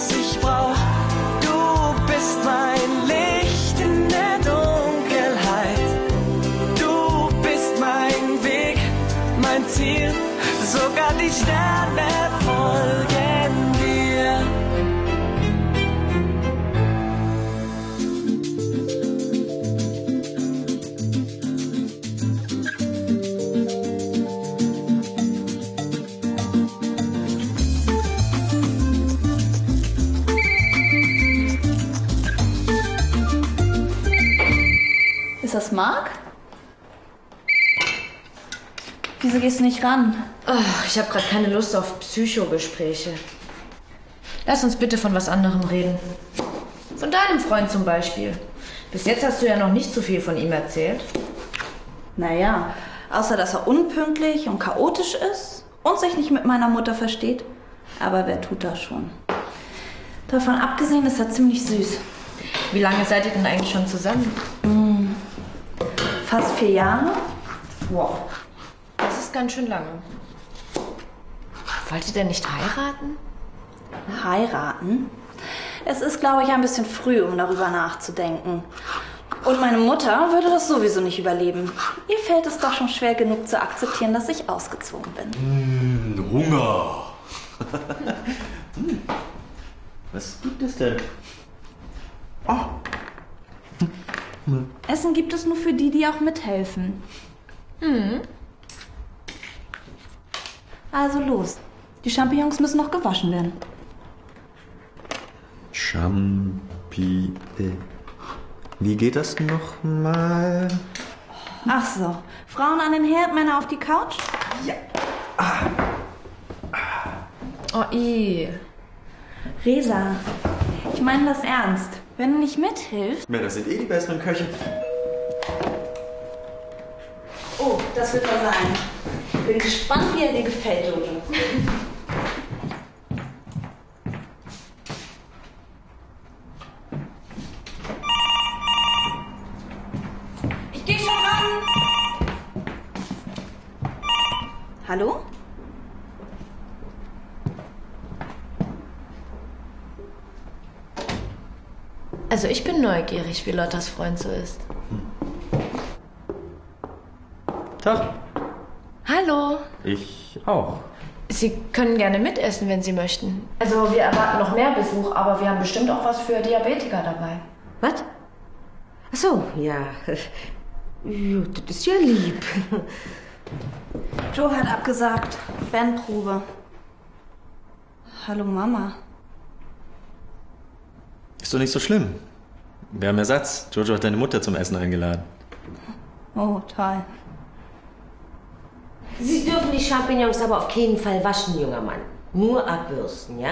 was ich brauch. Du bist mein Licht in der Dunkelheit. Du bist mein Weg, mein Ziel. Sogar die Sterne folgen. Das Marc? Wieso gehst du nicht ran? Ach, ich habe gerade keine Lust auf Psychogespräche. Lass uns bitte von was anderem reden. Von deinem Freund zum Beispiel. Bis jetzt hast du ja noch nicht so viel von ihm erzählt. Naja, außer dass er unpünktlich und chaotisch ist und sich nicht mit meiner Mutter versteht. Aber wer tut das schon? Davon abgesehen ist er ziemlich süß. Wie lange seid ihr denn eigentlich schon zusammen? Fast vier Jahre. Wow. Das ist ganz schön lange. Wollt ihr denn nicht heiraten? Heiraten? Es ist, glaube ich, ein bisschen früh, um darüber nachzudenken. Und meine Mutter würde das sowieso nicht überleben. Ihr fällt es doch schon schwer genug zu akzeptieren, dass ich ausgezogen bin. Hunger. Hm. Was gibt es denn? Essen gibt es nur für die, die auch mithelfen. Also los. Die Champignons müssen noch gewaschen werden. Champi. Wie geht das nochmal? Ach so. Frauen an den Herd, Männer auf die Couch? Oh, eh. Resa, ich meine das ernst. Wenn du nicht mithilfst. Männer sind eh die besseren Köche. Oh, das wird er sein. Bin gespannt, wie er dir gefällt, Jojo. Ich geh schon ran. Hallo? Also ich bin neugierig, wie Lottas Freund so ist. Tag. Hallo. Ich auch. Sie können gerne mitessen, wenn Sie möchten. Also wir erwarten noch mehr Besuch, aber wir haben bestimmt auch was für Diabetiker dabei. Was? Ach so, ja. Ja, das ist ja lieb. Joe hat abgesagt. Bandprobe. Hallo Mama. Ist doch nicht so schlimm. Wir haben Ersatz. Jojo hat deine Mutter zum Essen eingeladen. Oh, toll. Sie dürfen die Champignons aber auf keinen Fall waschen, junger Mann. Nur abbürsten, ja?